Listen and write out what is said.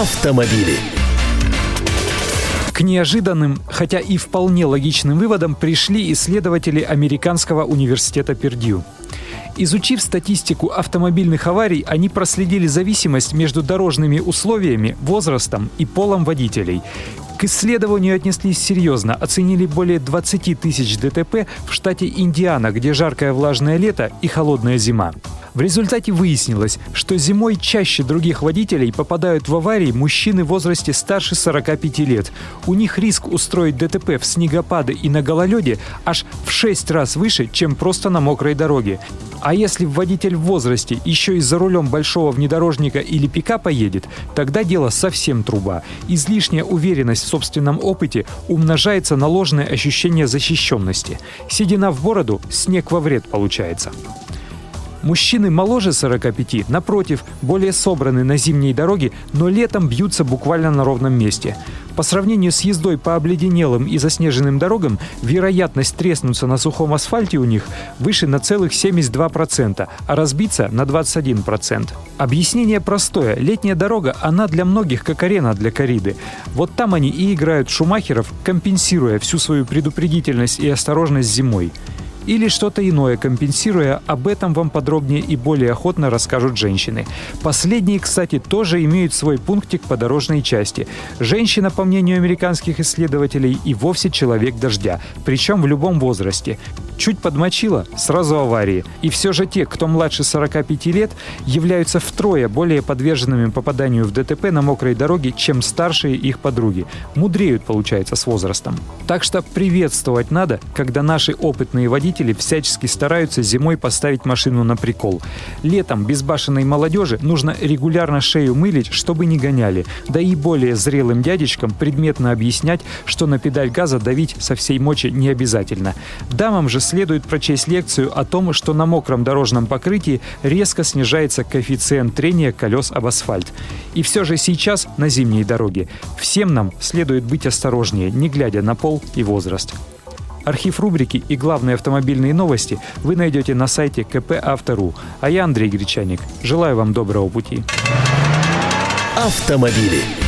Автомобили. К неожиданным, хотя и вполне логичным выводам пришли исследователи Американского университета Пердью. Изучив статистику автомобильных аварий, они проследили зависимость между дорожными условиями, возрастом и полом водителей. К исследованию отнеслись серьезно, оценили более 20 тысяч ДТП в штате Индиана, где жаркое влажное лето и холодная зима. В результате выяснилось, что зимой чаще других водителей попадают в аварии мужчины в возрасте старше 45 лет. У них риск устроить ДТП в снегопады и на гололеде аж в 6 раз выше, чем просто на мокрой дороге. А если водитель в возрасте еще и за рулем большого внедорожника или пикапа едет, тогда дело совсем труба. Излишняя уверенность в собственном опыте умножается на ложное ощущение защищенности. Седина в бороду, снег во вред получается. Мужчины моложе 45, напротив, более собраны на зимней дороге, но летом бьются буквально на ровном месте. По сравнению с ездой по обледенелым и заснеженным дорогам, вероятность треснуться на сухом асфальте у них выше на целых 72%, а разбиться на 21%. Объяснение простое. Летняя дорога, она для многих как арена для кориды. Вот там они и играют шумахеров, компенсируя всю свою предупредительность и осторожность зимой или что-то иное компенсируя, об этом вам подробнее и более охотно расскажут женщины. Последние, кстати, тоже имеют свой пунктик по дорожной части. Женщина, по мнению американских исследователей, и вовсе человек дождя, причем в любом возрасте. Чуть подмочила – сразу аварии. И все же те, кто младше 45 лет, являются втрое более подверженными попаданию в ДТП на мокрой дороге, чем старшие их подруги. Мудреют, получается, с возрастом. Так что приветствовать надо, когда наши опытные водители всячески стараются зимой поставить машину на прикол. Летом безбашенной молодежи нужно регулярно шею мылить, чтобы не гоняли. Да и более зрелым дядечкам предметно объяснять, что на педаль газа давить со всей мочи не обязательно. Дамам же следует прочесть лекцию о том, что на мокром дорожном покрытии резко снижается коэффициент трения колес об асфальт. И все же сейчас на зимней дороге всем нам следует быть осторожнее, не глядя на пол и возраст. Архив рубрики и главные автомобильные новости вы найдете на сайте КП Автору. А я Андрей Гречаник. Желаю вам доброго пути. Автомобили.